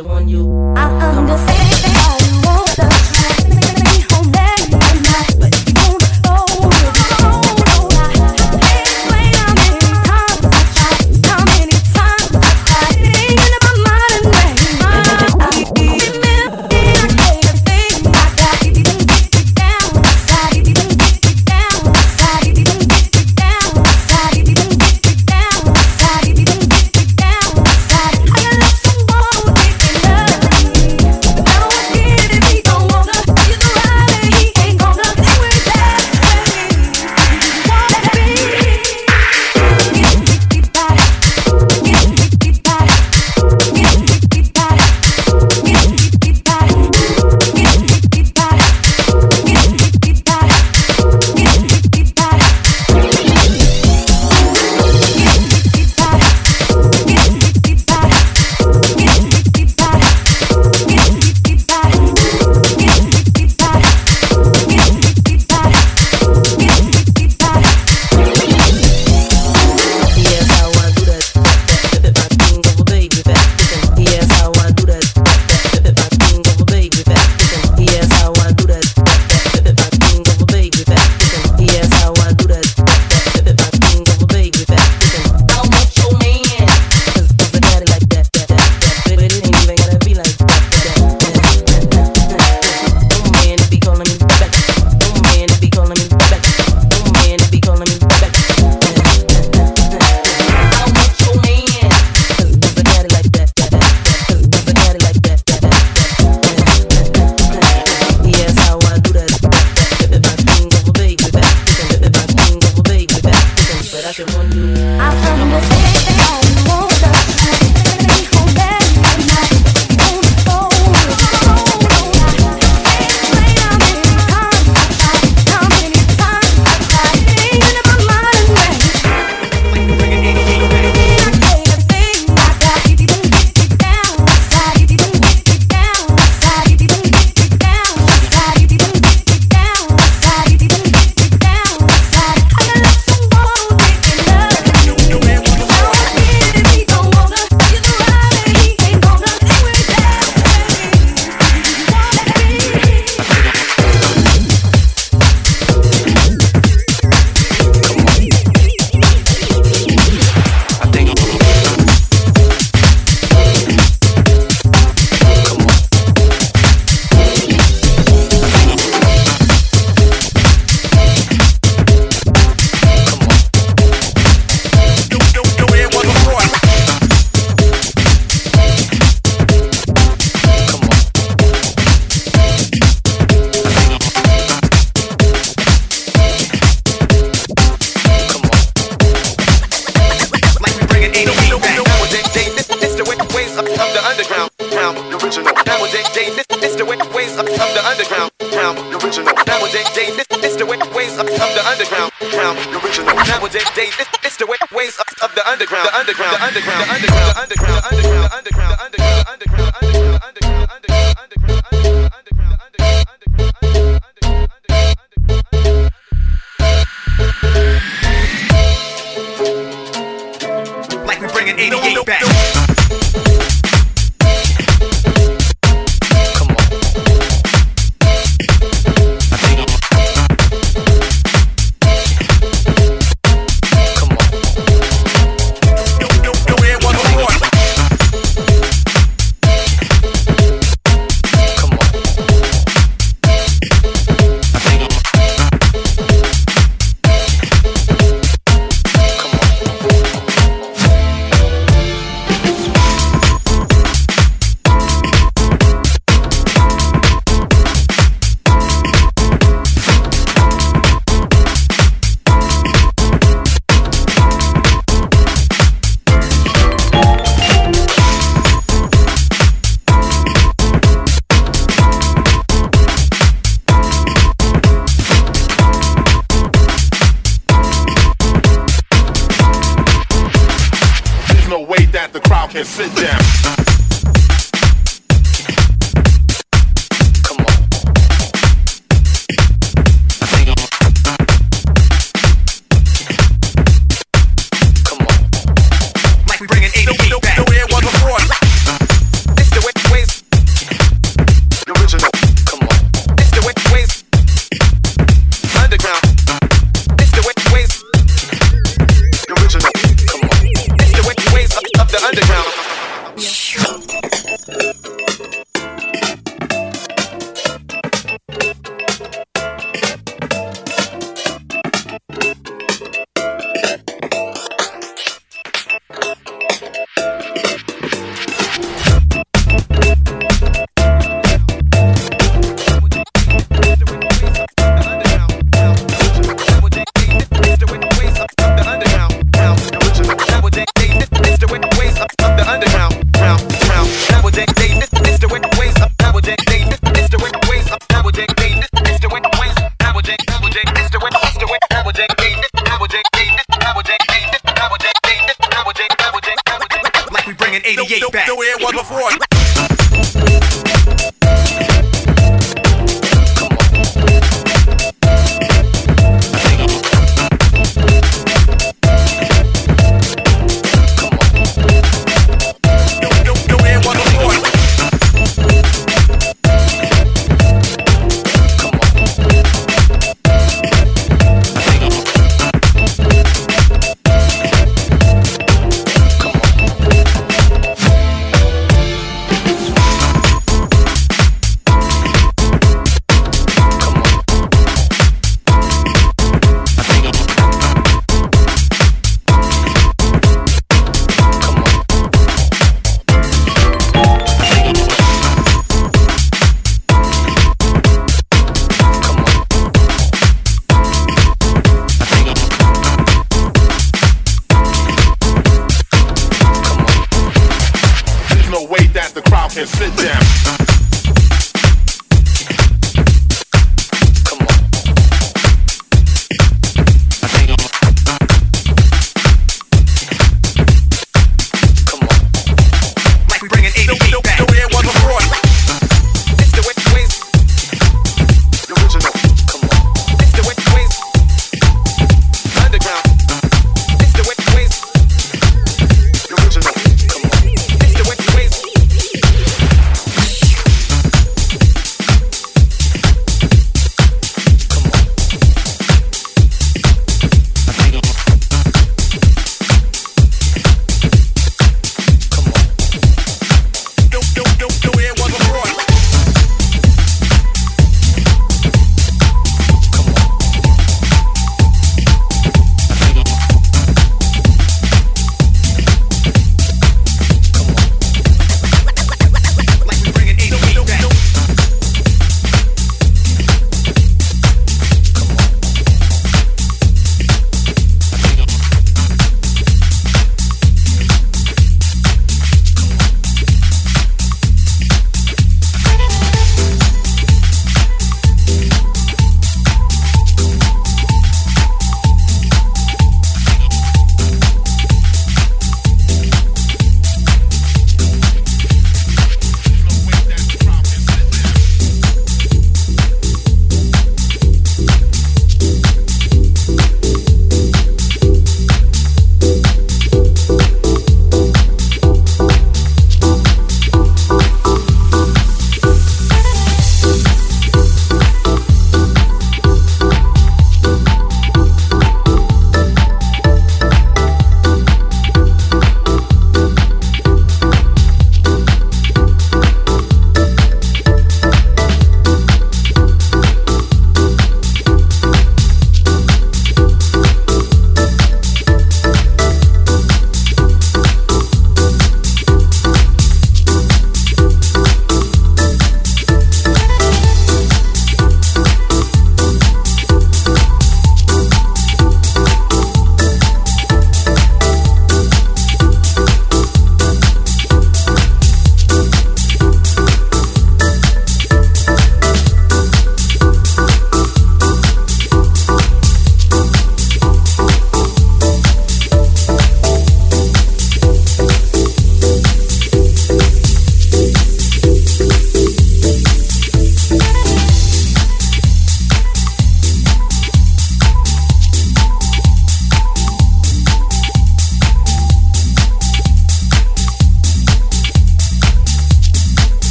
warn you. I understand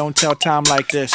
don't tell time like this.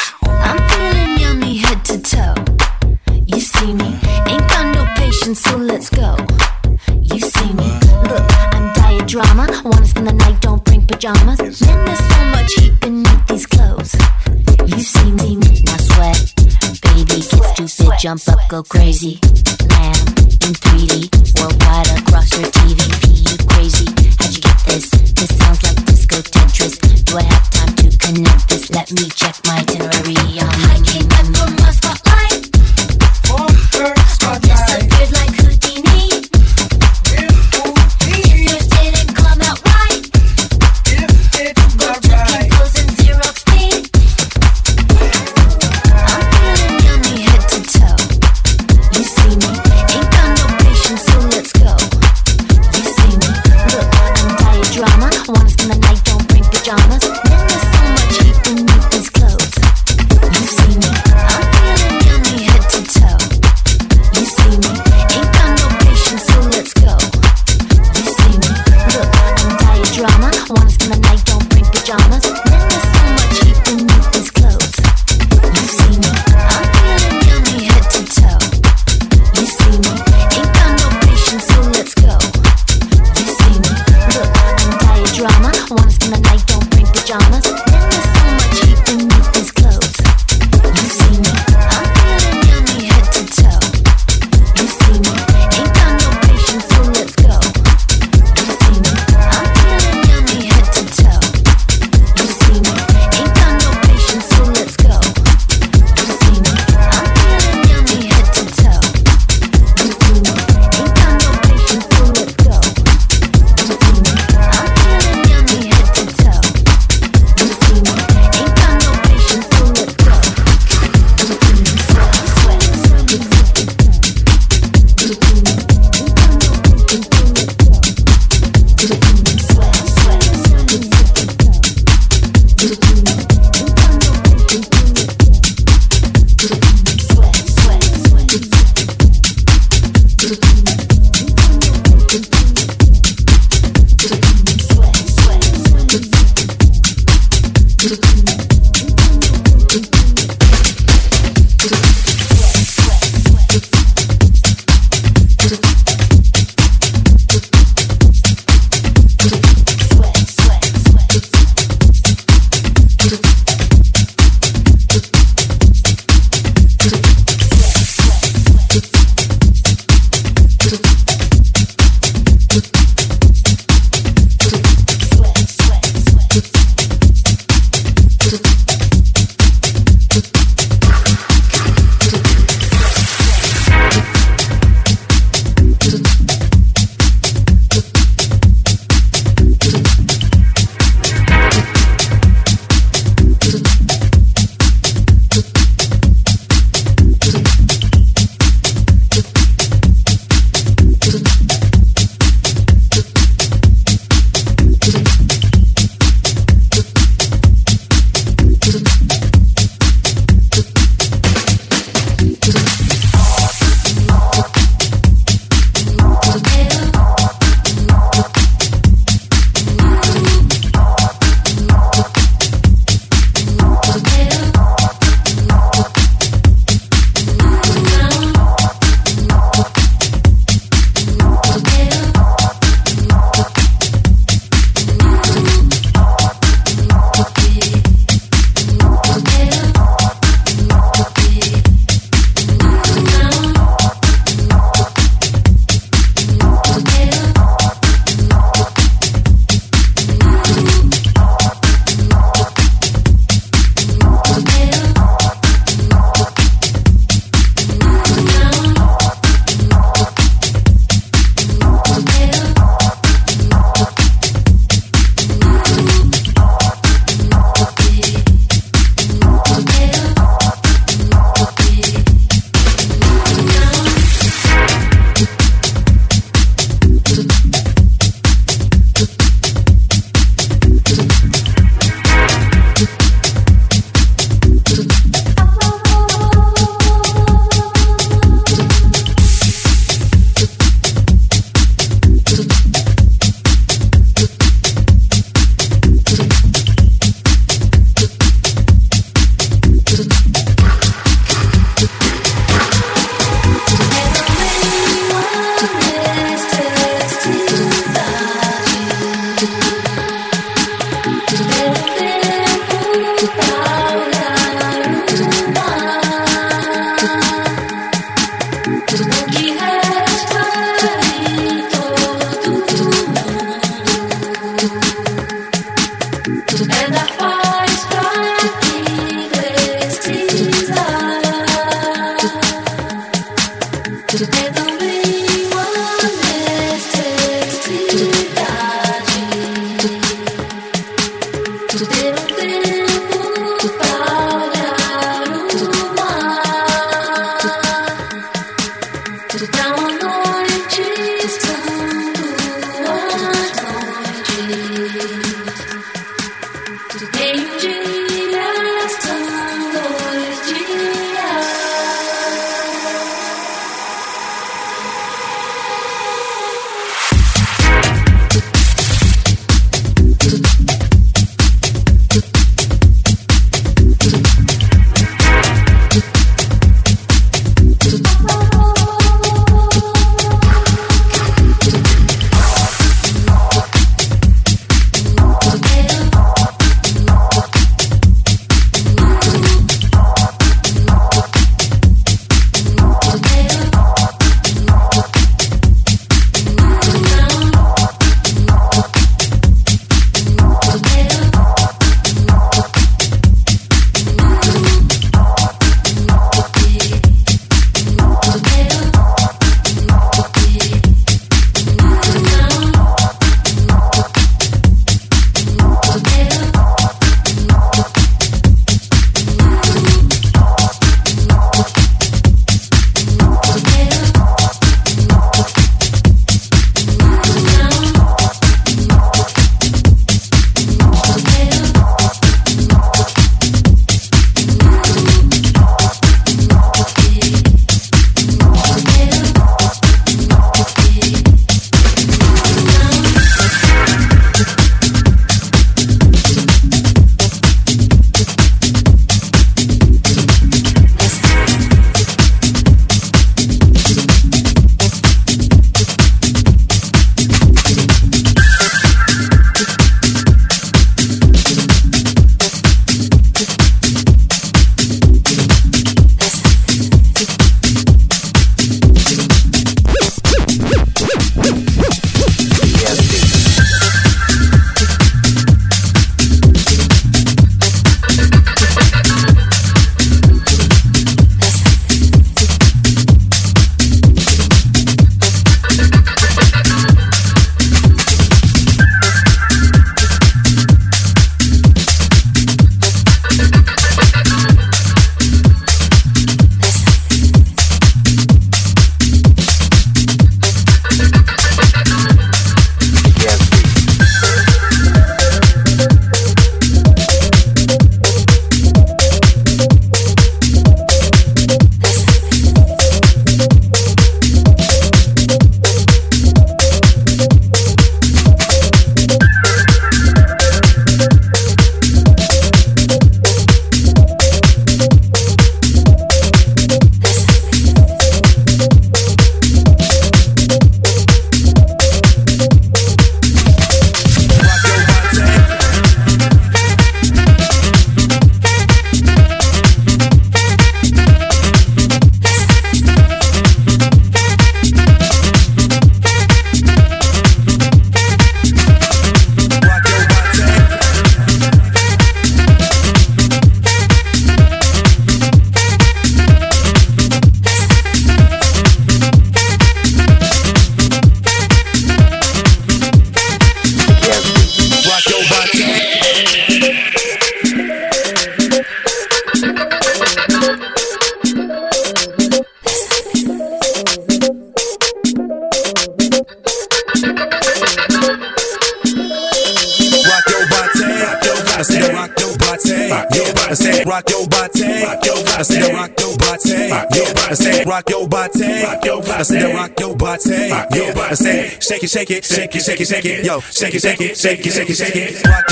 shake it, shake it, shake it, shake it, yo, shake it, shake it, shake it, shake it, shake it.